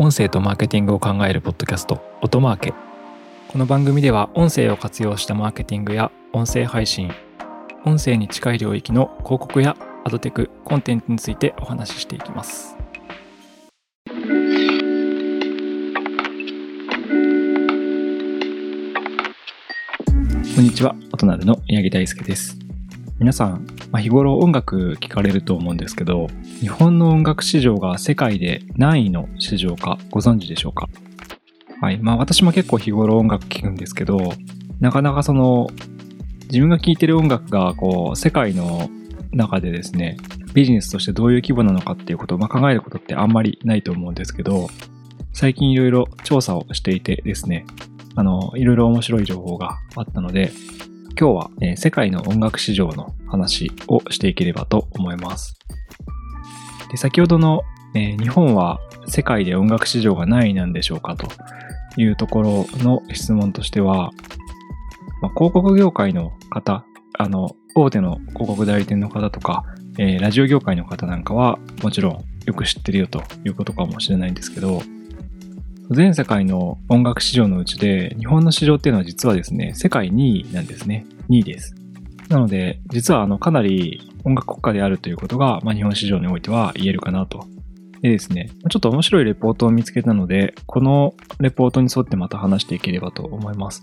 音声とマーケティングを考えるポッドキャスト音マーケ。この番組では音声を活用したマーケティングや音声配信音声に近い領域の広告やアドテクコンテンツについてお話ししていきます。こんにちは、音なるの宮城大輔です。皆さん、まあ、日頃音楽聴かれると思うんですけど、日本の音楽市場が世界で何位の市場かご存知でしょうか？はい。まあ私も結構日頃音楽聴くんですけど、なかなかその、自分が聴いてる音楽がこう、世界の中でですね、ビジネスとしてどういう規模なのかっていうことを、まあ、考えることってあんまりないと思うんですけど、最近いろいろ調査をしていてですね、あの、いろいろ面白い情報があったので、今日は、えー世界の音楽市場の話をしていければと思います。で先ほどの、えー日本は世界で音楽市場が何位なんでしょうかというところの質問としては、まあ、広告業界の方、あの、大手の広告代理店の方とか、えーラジオ業界の方なんかはもちろんよく知ってるよということかもしれないんですけど、全世界の音楽市場のうちで日本の市場っていうのは実はですね、世界2位なんですね。2位です。なので、実はあのかなり音楽国家であるということが、まあ、日本市場においては言えるかなと。でですね、ちょっと面白いレポートを見つけたので、このレポートに沿ってまた話していければと思います。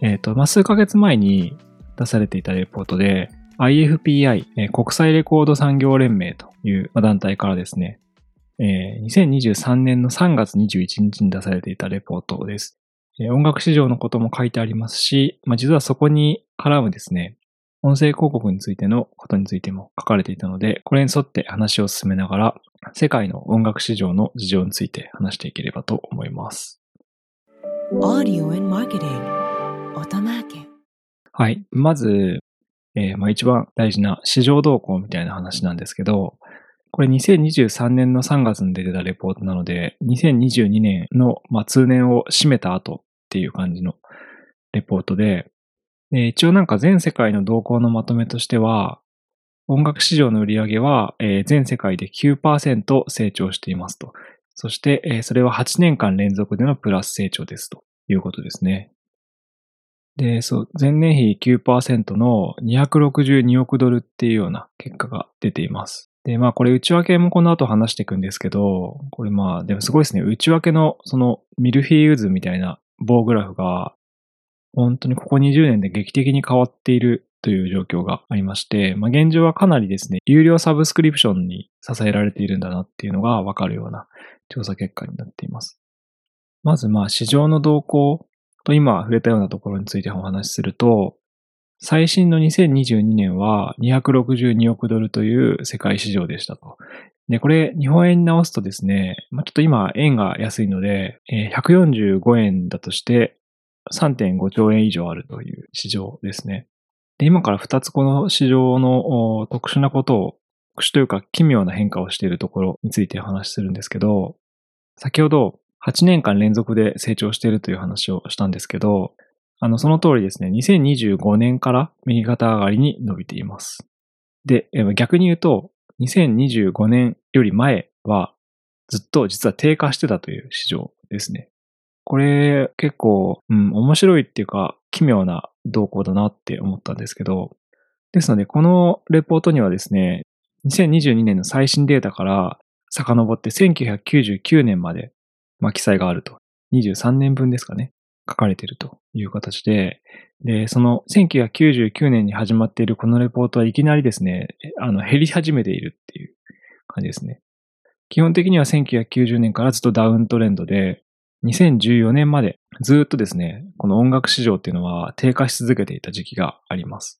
えっ、と、まあ、数ヶ月前に出されていたレポートで、IFPI、国際レコード産業連盟という団体からですね、えー2023年の3月21日に出されていたレポートです。えー音楽市場のことも書いてありますし、まあ、実はそこに絡むですね、音声広告についてのことについても書かれていたので、これに沿って話を進めながら、世界の音楽市場の事情について話していければと思います。はい。まず、えーまあ、一番大事な市場動向みたいな話なんですけど、これ2023年の3月に出てたレポートなので、2022年の、まあ、通年を締めた後っていう感じのレポートで、で一応なんか全世界の動向のまとめとしては、音楽市場の売り上げは、えー全世界で9%成長していますと。そして、えーそれは8年間連続でのプラス成長ですということですね。で、そう、前年比9%の262億ドルっていうような結果が出ています。で、まあこれ内訳もこの後話していくんですけど、これまあでもすごいですね。内訳のそのミルフィーユ図みたいな棒グラフが本当にここ20年で劇的に変わっているという状況がありまして、まあ現状はかなりですね、有料サブスクリプションに支えられているんだなっていうのがわかるような調査結果になっています。まずまあ市場の動向と今触れたようなところについてお話しすると、最新の2022年は262億ドルという世界市場でしたと。で、これ日本円に直すとですね、まあ、ちょっと今円が安いので、えー145円だとして3.5兆円以上あるという市場ですね。で、今から2つこの市場の特殊なことを、特殊というか奇妙な変化をしているところについてお話しするんですけど、先ほど8年間連続で成長しているという話をしたんですけど、あの、その通りですね、2025年から右肩上がりに伸びています。で、逆に言うと、2025年より前はずっと実は低下してたという市場ですね。これ結構、うん、面白いっていうか奇妙な動向だなって思ったんですけど、ですのでこのレポートにはですね、2022年の最新データから遡って1999年まで、まあ、記載があると。23年分ですかね。書かれているという形で、で、その1999年に始まっているこのレポートはいきなりですね、あの、減り始めているっていう感じですね。基本的には1990年からずっとダウントレンドで、2014年までずっとですね、この音楽市場っていうのは低下し続けていた時期があります。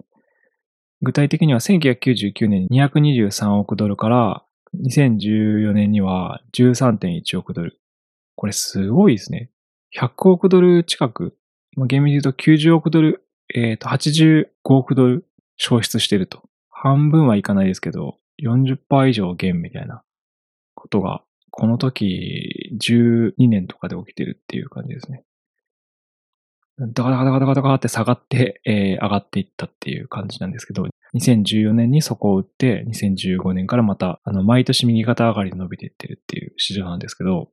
具体的には1999年に223億ドルから2014年には13.1億ドル。これすごいですね。100億ドル近く、まあ厳密に言うと90億ドル、えっ、と、85億ドル消失してると。半分はいかないですけど、40%以上減みたいなことが、この時12年とかで起きてるっていう感じですね。ダカダカダカダカダカって下がって、えー上がっていったっていう感じなんですけど、2014年に底を打って、2015年からまた、あの、毎年右肩上がりで伸びていってるっていう市場なんですけど、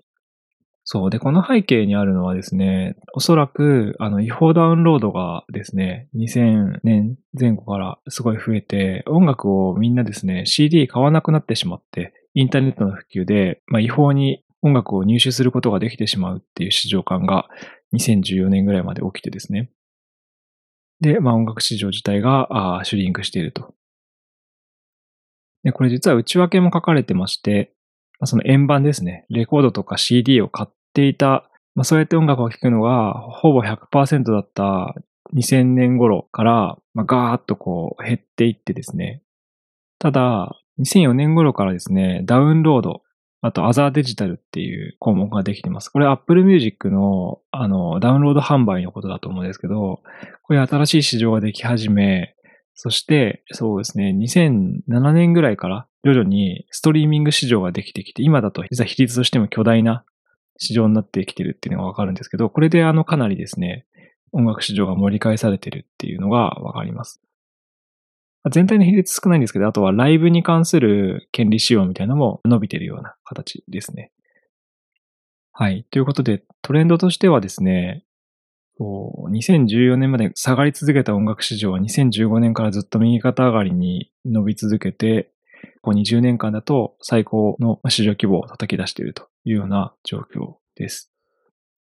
そう。で、この背景にあるのはですね、おそらく、あの、違法ダウンロードがですね、2000年前後からすごい増えて、音楽をみんなですね、CD 買わなくなってしまって、インターネットの普及で、まあ、違法に音楽を入手することができてしまうっていう市場感が2014年ぐらいまで起きてですね。で、まあ、音楽市場自体がシュリンクしていると。で、これ実は内訳も書かれてまして、その円盤ですね。レコードとか CD を買っていた、まあ、そうやって音楽を聴くのがほぼ100%だった2000年頃から、まあ、ガーッとこう減っていってですね。ただ、2004年頃からですね、ダウンロード、あとアザーデジタルっていう項目ができています。これ Apple Music のあのダウンロード販売のことだと思うんですけど、これ新しい市場ができ始め、そして、そうですね、2007年ぐらいから徐々にストリーミング市場ができてきて、今だと実は比率としても巨大な市場になってきてるっていうのがわかるんですけど、これであのかなりですね、音楽市場が盛り返されてるっていうのがわかります。全体の比率少ないんですけど、あとはライブに関する権利使用みたいなのも伸びてるような形ですね。はい。ということで、トレンドとしてはですね、2014年まで下がり続けた音楽市場は2015年からずっと右肩上がりに伸び続けて、ここ20年間だと最高の市場規模を叩き出しているというような状況です。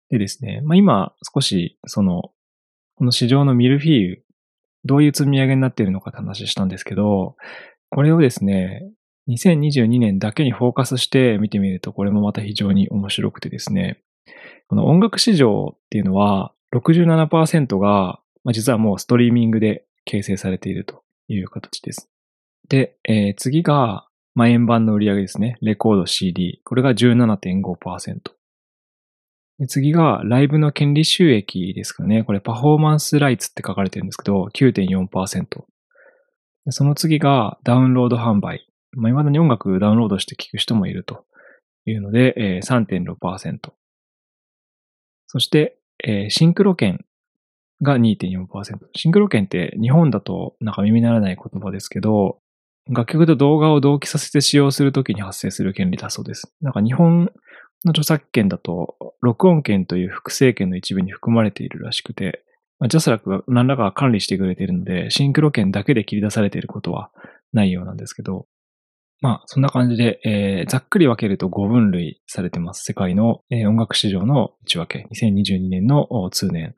でですね、まあ、今少しその、この市場のミルフィーユ、どういう積み上げになっているのかって話したんですけど、これをですね、2022年だけにフォーカスして見てみると、これもまた非常に面白くてですね、この音楽市場っていうのは、67%が、まあ、実はもうストリーミングで形成されているという形です。で、えー、次が、まあ、円盤の売り上げですね。レコード CD。これが17.5%。で次が、ライブの権利収益ですかね。これ、パフォーマンスライツって書かれてるんですけど、9.4%。でその次が、ダウンロード販売。まあ、未だに音楽ダウンロードして聴く人もいるというので、えー、3.6%。そして、えー、シンクロ券が2.4%。シンクロ券って日本だとなんか耳ならない言葉ですけど、楽曲と動画を同期させて使用するときに発生する権利だそうです。なんか日本の著作権だと、録音権という複製権の一部に含まれているらしくて、まあ、ジャスラックが何らか管理してくれているので、シンクロ権だけで切り出されていることはないようなんですけど、まあ、そんな感じで、えー、ざっくり分けると5分類されてます。世界の、えー、音楽市場の内訳。2022年の通年。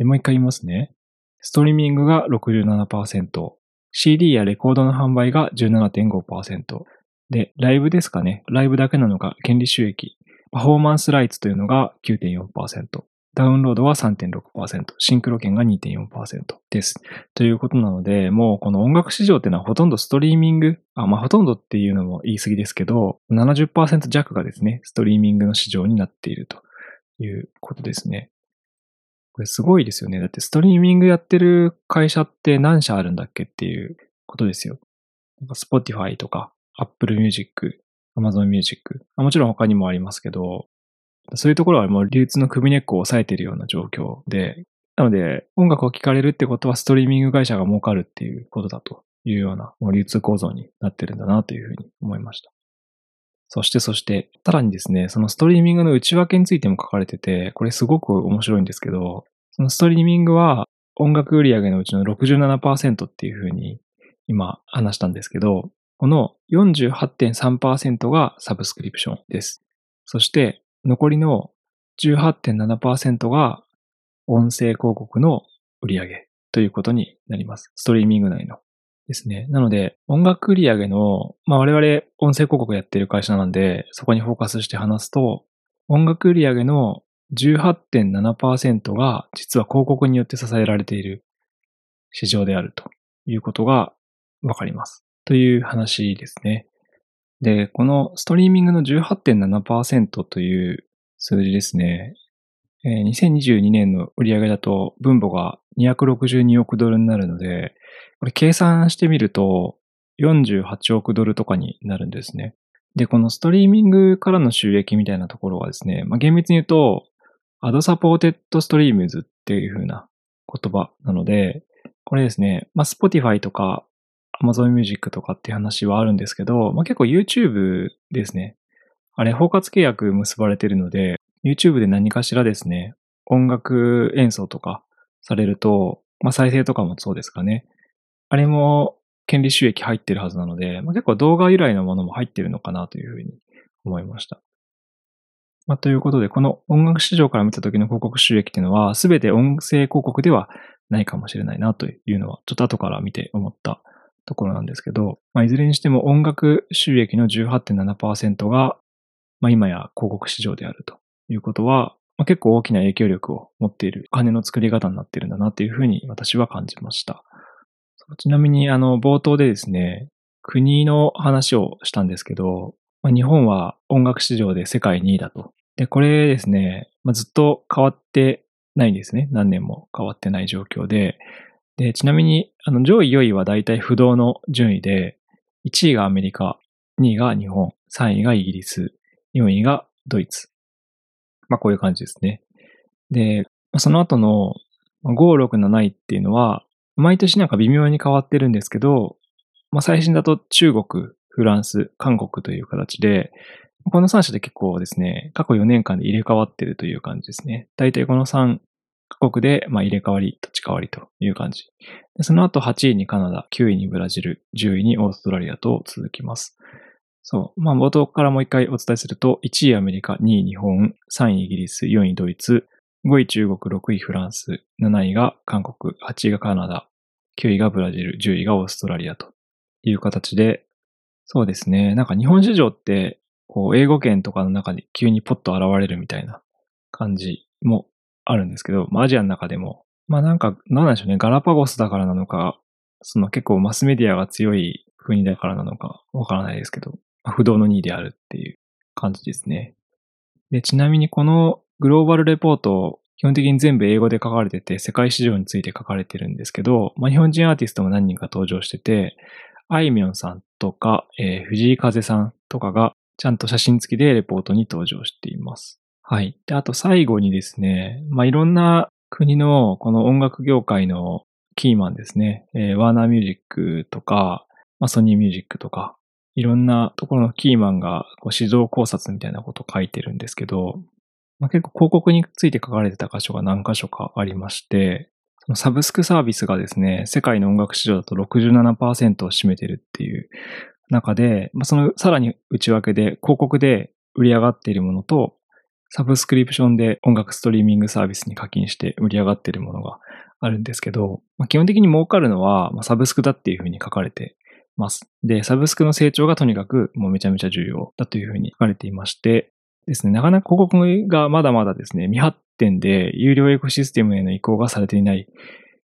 もう一回言いますね。ストリーミングが67%。CD やレコードの販売が17.5%。で、ライブですかね。ライブだけなのか、権利収益。パフォーマンスライツというのが9.4%。ダウンロードは3.6%、シンクロ券が2.4%です。ということなので、もうこの音楽市場っていうのはほとんどストリーミング、あ、まあほとんどっていうのも言い過ぎですけど、70%弱がですね、ストリーミングの市場になっているということですね。これすごいですよね。だってストリーミングやってる会社って何社あるんだっけっていうことですよ。Spotify とか Apple Music、Amazon Music。もちろん他にもありますけど、そういうところはもう流通の首根っこを押さえているような状況で、なので音楽を聴かれるってことはストリーミング会社が儲かるっていうことだというような流通構造になってるんだなというふうに思いました。そしてそして、さらにですね、そのストリーミングの内訳についても書かれてて、これすごく面白いんですけど、そのストリーミングは音楽売上のうちの67%っていうふうに今話したんですけど、この48.3%がサブスクリプションです。そして残りの18.7%が音声広告の売上ということになります。ストリーミング内のですね。なので、音楽売り上げの、まあ我々音声広告やってる会社なんで、そこにフォーカスして話すと、音楽売り上げの18.7%が実は広告によって支えられている市場であるということがわかります。という話ですね。で、このストリーミングの18.7%という数字ですね。2022年の売上だと分母が262億ドルになるので、これ計算してみると48億ドルとかになるんですね。で、このストリーミングからの収益みたいなところはですね、まあ、厳密に言うと、 ad supported streams っていう風な言葉なので、これですね、まあ、Spotify とか Amazon Music とかっていう話はあるんですけど、まあ、結構 YouTube ですね。あれ、包括契約結ばれてるので、YouTube で何かしらですね、音楽演奏とかされると、まあ再生とかもそうですかね。あれも権利収益入ってるはずなので、まあ、結構動画由来のものも入ってるのかなというふうに思いました。まあ、ということで、この音楽市場から見た時の広告収益っていうのは、すべて音声広告ではないかもしれないなというのは、ちょっと後から見て思ったところなんですけど、まあ、いずれにしても音楽収益の18.7%が、まあ、今や広告市場であるということは、まあ、結構大きな影響力を持っている金の作り方になっているんだなというふうに私は感じました。ちなみに、あの、冒頭でですね、国の話をしたんですけど、まあ、日本は音楽市場で世界2位だと。で、これですね、まあ、ずっと変わってないんですね。何年も変わってない状況で。で、ちなみに、あの、上位4位は大体不動の順位で、1位がアメリカ、2位が日本、3位がイギリス、4位がドイツ。まあ、こういう感じですね。で、その後の5、6、7位っていうのは、毎年なんか微妙に変わってるんですけど、まあ、最新だと中国、フランス、韓国という形で、この3社で結構ですね、過去4年間で入れ替わってるという感じですね。大体この3カ国で、まあ、入れ替わり、土地替わりという感じ。その後8位にカナダ、9位にブラジル、10位にオーストラリアと続きます。そう。まあ、冒頭からもう一回お伝えすると、1位アメリカ、2位日本、3位イギリス、4位ドイツ、5位中国、6位フランス、7位が韓国、8位がカナダ、9位がブラジル、10位がオーストラリアという形で、そうですね。なんか日本市場って、こう、英語圏とかの中に急にポッと現れるみたいな感じもあるんですけど、まあ、アジアの中でも、まあなんか、なんでしょうね、ガラパゴスだからなのか、その結構マスメディアが強い国だからなのかわからないですけど、不動の2位であるっていう感じですね。で、ちなみにこのグローバルレポート、基本的に全部英語で書かれてて、世界市場について書かれてるんですけど、まあ、日本人アーティストも何人か登場してて、あいみょんさんとか、えー、藤井風さんとかが、ちゃんと写真付きでレポートに登場しています。はい。で、あと最後にですね、まあ、いろんな国のこの音楽業界のキーマンですね、えー、ワーナーミュージックとか、まあ、ソニーミュージックとか、いろんなところのキーマンがこう市場考察みたいなことを書いてるんですけど、まあ、結構広告について書かれてた箇所が何箇所かありまして、そのサブスクサービスがですね、世界の音楽市場だと67%を占めてるっていう中で、まあ、そのさらに内訳で広告で売り上がっているものと、サブスクリプションで音楽ストリーミングサービスに課金して売り上がっているものがあるんですけど、まあ、基本的に儲かるのは、サブスクだっていうふうに書かれてます。で、サブスクの成長がとにかくもうめちゃめちゃ重要だというふうに書かれていまして、ですね、なかなか広告がまだまだですね、未発展で有料エコシステムへの移行がされていない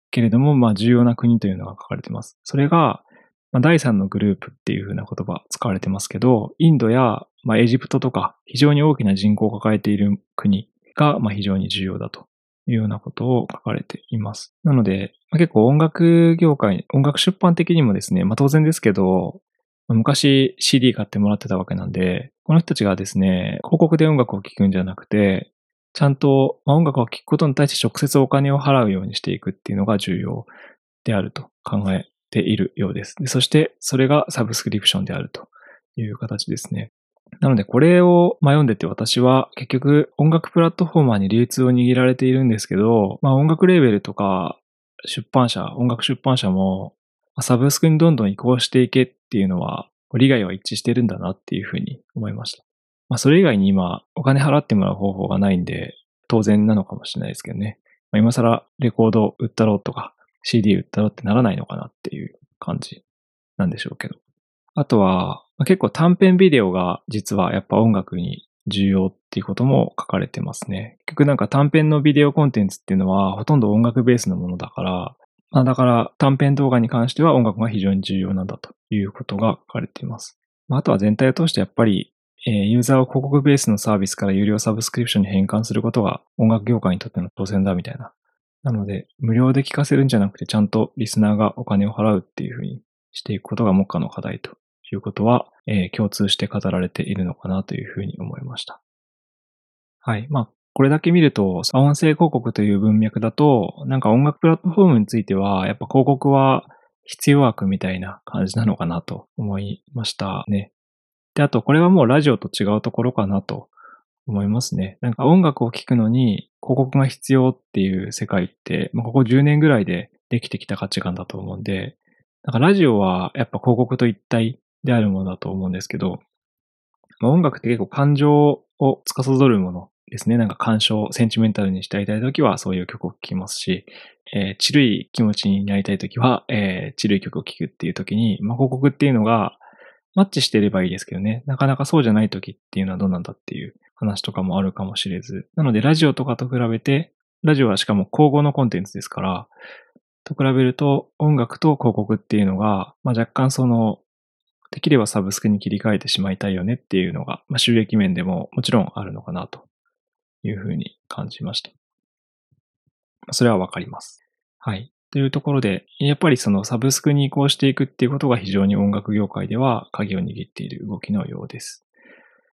けれども、まあ重要な国というのが書かれています。それが、まあ、第3のグループっていうふうな言葉使われてますけど、インドや、まあ、エジプトとか非常に大きな人口を抱えている国が、まあ、非常に重要だというようなことを書かれています。なので、まあ、結構音楽業界、音楽出版的にもですね、まあ当然ですけど、昔 CD 買ってもらってたわけなんで、この人たちがですね、広告で音楽を聴くんじゃなくて、ちゃんと音楽を聴くことに対して直接お金を払うようにしていくっていうのが重要であると考えているようです。でそして、それがサブスクリプションであるという形ですね。なので、これを読んでて私は結局音楽プラットフォーマーに流通を握られているんですけど、まあ音楽レーベルとか出版社、音楽出版社もサブスクにどんどん移行していけっていうのは、利害は一致してるんだなっていうふうに思いました。まあ、それ以外に今、お金払ってもらう方法がないんで、当然なのかもしれないですけどね。まあ、今更レコード売ったろうとか、CD 売ったろうってならないのかなっていう感じなんでしょうけど。あとは、まあ、結構短編ビデオが実はやっぱ音楽に重要っていうことも書かれてますね。結局なんか短編のビデオコンテンツっていうのはほとんど音楽ベースのものだから、まあ、だから短編動画に関しては音楽が非常に重要なんだということが書かれています。まあ、あとは全体を通してやっぱり、えー、ユーザーを広告ベースのサービスから有料サブスクリプションに変換することが音楽業界にとっての当然だみたいな。なので、無料で聞かせるんじゃなくてちゃんとリスナーがお金を払うっていうふうにしていくことが目下の課題ということは、えー、共通して語られているのかなというふうに思いました。はい。まあ、これだけ見ると、音声広告という文脈だと、なんか音楽プラットフォームについては、やっぱ広告は必要枠みたいな感じなのかなと思いましたね。で、あとこれはもうラジオと違うところかなと思いますね。なんか音楽を聴くのに広告が必要っていう世界って、まあ、ここ10年ぐらいでできてきた価値観だと思うんで、なんかラジオはやっぱ広告と一体であるものだと思うんですけど、まあ、音楽って結構感情を司るものですね。なんか感傷、センチメンタルにしてやりたいときはそういう曲を聴きますし、えー、チルい気持ちになりたいときは、えー、チルい曲を聴くっていうときに、まあ、広告っていうのがマッチしてればいいですけどね。なかなかそうじゃないときっていうのはどうなんだっていう話とかもあるかもしれず。なのでラジオとかと比べて、ラジオはしかも交互のコンテンツですから、と比べると音楽と広告っていうのが、まあ、若干その、できればサブスクに切り替えてしまいたいよねっていうのが、まあ、収益面でももちろんあるのかなというふうに感じました。それはわかります。はい。というところで、やっぱりそのサブスクに移行していくっていうことが非常に音楽業界では鍵を握っている動きのようです。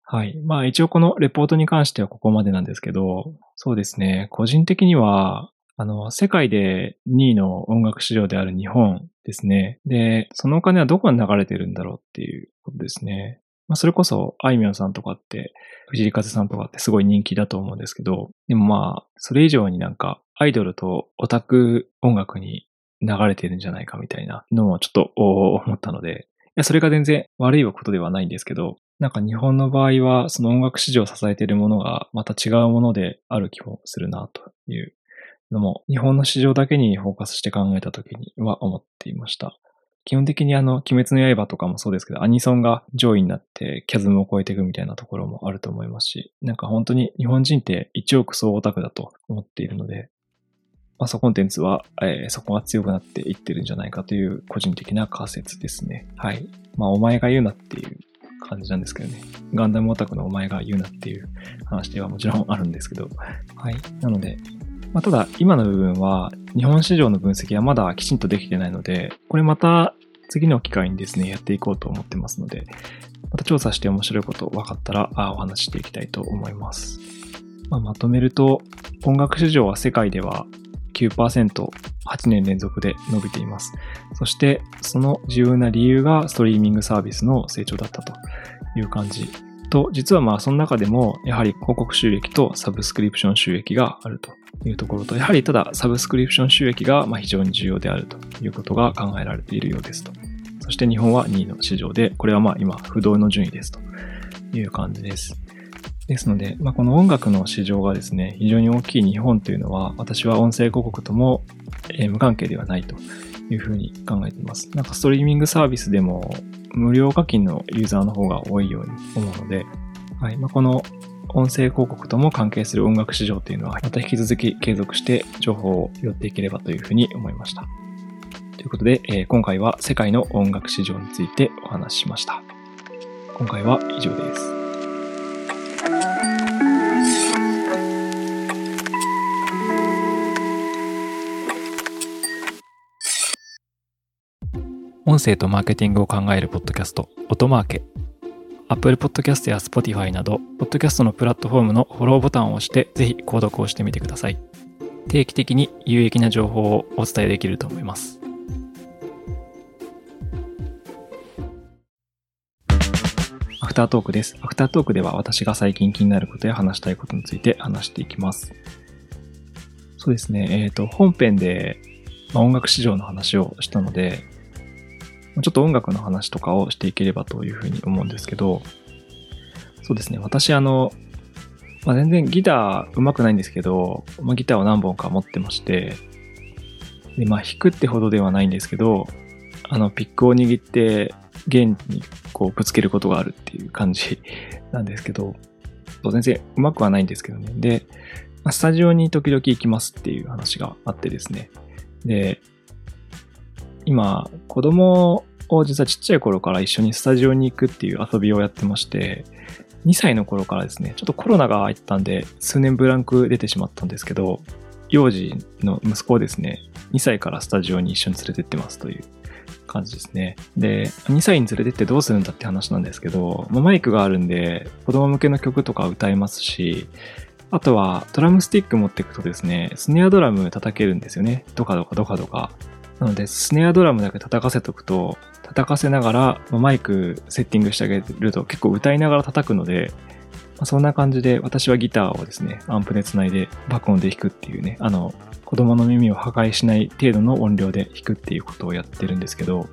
はい。まあ一応このレポートに関してはここまでなんですけど、そうですね。個人的には、あの、世界で2位の音楽市場である日本ですね。で、そのお金はどこに流れてるんだろうっていうことですね。まあそれこそ、あいみょんさんとかって、藤井風さんとかってすごい人気だと思うんですけど、でもまあ、それ以上になんか、アイドルとオタク音楽に流れてるんじゃないかみたいなのをちょっと思ったので、いや、それが全然悪いことではないんですけど、なんか日本の場合は、その音楽市場を支えているものがまた違うものである気もするなというのも、日本の市場だけにフォーカスして考えたときには思っていました。基本的にあの、鬼滅の刃とかもそうですけど、アニソンが上位になって、キャズムを超えていくみたいなところもあると思いますし、なんか本当に日本人って一億総オタクだと思っているので、まあ、そコンテンツは、えー、そこが強くなっていってるんじゃないかという個人的な仮説ですね。はい。まあ、お前が言うなっていう感じなんですけどね。ガンダムオタクのお前が言うなっていう話ではもちろんあるんですけど。はい。なので、まあ、ただ今の部分は日本市場の分析はまだきちんとできてないので、これまた次の機会にですね、やっていこうと思ってますので、また調査して面白いこと分かったらあお話ししていきたいと思います。まあ、まとめると、音楽市場は世界では9%、8年連続で伸びています。そして、その重要な理由がストリーミングサービスの成長だったという感じと、実はまあその中でも、やはり広告収益とサブスクリプション収益があるというところと、やはりただサブスクリプション収益がま非常に重要であるということが考えられているようですと。そして日本は2位の市場で、これはまあ今不動の順位ですという感じです。ですので、まあ、この音楽の市場がですね、非常に大きい日本というのは、私は音声広告とも、無関係ではないというふうに考えています。なんかストリーミングサービスでも無料課金のユーザーの方が多いように思うので、はいまあ、この音声広告とも関係する音楽市場というのは、また引き続き継続して情報を寄っていければというふうに思いました。ということで、えー今回は世界の音楽市場についてお話ししました。今回は以上です。音声とマーケティングを考えるポッドキャスト、音マーケ。Apple Podcast や Spotify など、ポッドキャストのプラットフォームのフォローボタンを押して、ぜひ購読をしてみてください。定期的に有益な情報をお伝えできると思います。アフタートークです。アフタートークでは私が最近気になることや話したいことについて話していきます。そうですね。えっ、と、本編で、まあ音楽市場の話をしたので、ちょっと音楽の話とかをしていければというふうに思うんですけど、そうですね。私、あの、まあ、全然ギター上手くないんですけど、まあ、ギターを何本か持ってまして、で、まあ、弾くってほどではないんですけど、あの、ピックを握って弦にこうぶつけることがあるっていう感じ なんですけど、そう全然上手くはないんですけどね。で、スタジオに時々行きますっていう話があってですね。で、今、子供を実はちっちゃい頃から一緒にスタジオに行くっていう遊びをやってまして、2歳の頃からですね、ちょっとコロナが入ったんで、数年ブランク出てしまったんですけど、幼児の息子をですね、2歳からスタジオに一緒に連れてってますという感じですね。で、2歳に連れてってどうするんだって話なんですけど、マイクがあるんで、子供向けの曲とか歌えますし、あとはドラムスティック持っていくとですね、スネアドラム叩けるんですよね。ドカドカドカドカ。なので、スネアドラムだけ叩かせとくと、叩かせながら、マイクセッティングしてあげると結構歌いながら叩くので、まあそんな感じで私はギターをですね、アンプで繋いで爆音で弾くっていうね、あの、子供の耳を破壊しない程度の音量で弾くっていうことをやってるんですけど、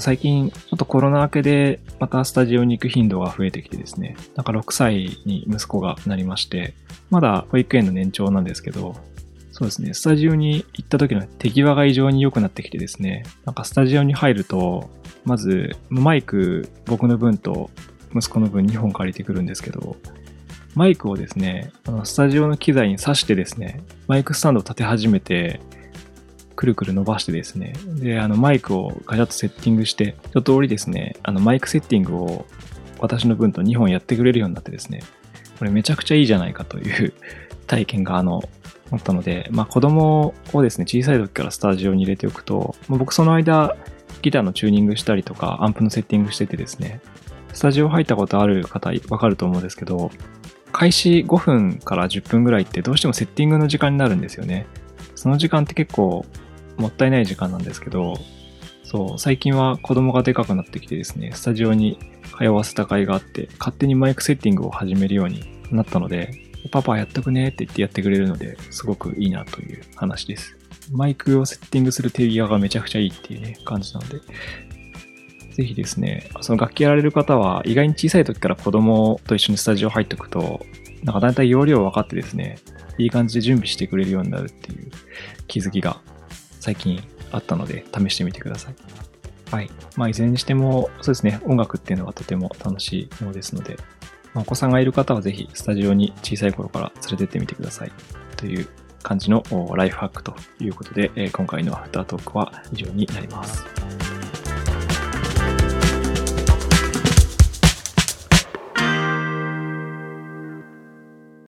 最近、ちょっとコロナ明けでまたスタジオに行く頻度が増えてきてですね、なんか6歳に息子がなりまして、まだ保育園の年長なんですけど、そうですね、スタジオに行った時の手際が異常に良くなってきてですね、なんかスタジオに入ると、まずマイク僕の分と息子の分2本借りてくるんですけど、マイクをですね、あのスタジオの機材に挿してですね、マイクスタンドを立て始めて、くるくる伸ばしてですね、で、あのマイクをガチャッとセッティングして、一通りですね、あのマイクセッティングを私の分と2本やってくれるようになってですね、これめちゃくちゃいいじゃないかという体験があの、あったので、まあ子供をですね、小さい時からスタジオに入れておくと、まあ僕その間、ギターのチューニングしたりとか、アンプのセッティングしててですね、スタジオ入ったことある方わかると思うんですけど、開始5分から10分ぐらいってどうしてもセッティングの時間になるんですよね。その時間って結構もったいない時間なんですけど、そう、最近は子供がでかくなってきてですね、スタジオに通わせた甲斐があって、勝手にマイクセッティングを始めるようになったので、パパやっとくねって言ってやってくれるので、すごくいいなという話です。マイクをセッティングする手際がめちゃくちゃいいっていうね、感じなので、ぜひですね、その楽器やられる方は、意外に小さい時から子供と一緒にスタジオ入っておくと、なんかだいたい容量分かってですね、いい感じで準備してくれるようになるっていう気づきが最近あったので、試してみてください。はい。まあ、いずれにしても、そうですね、音楽っていうのはとても楽しいものですので、お子さんがいる方はぜひスタジオに小さい頃から連れてってみてください。という感じのライフハックということで、今回のアフタートークは以上になります。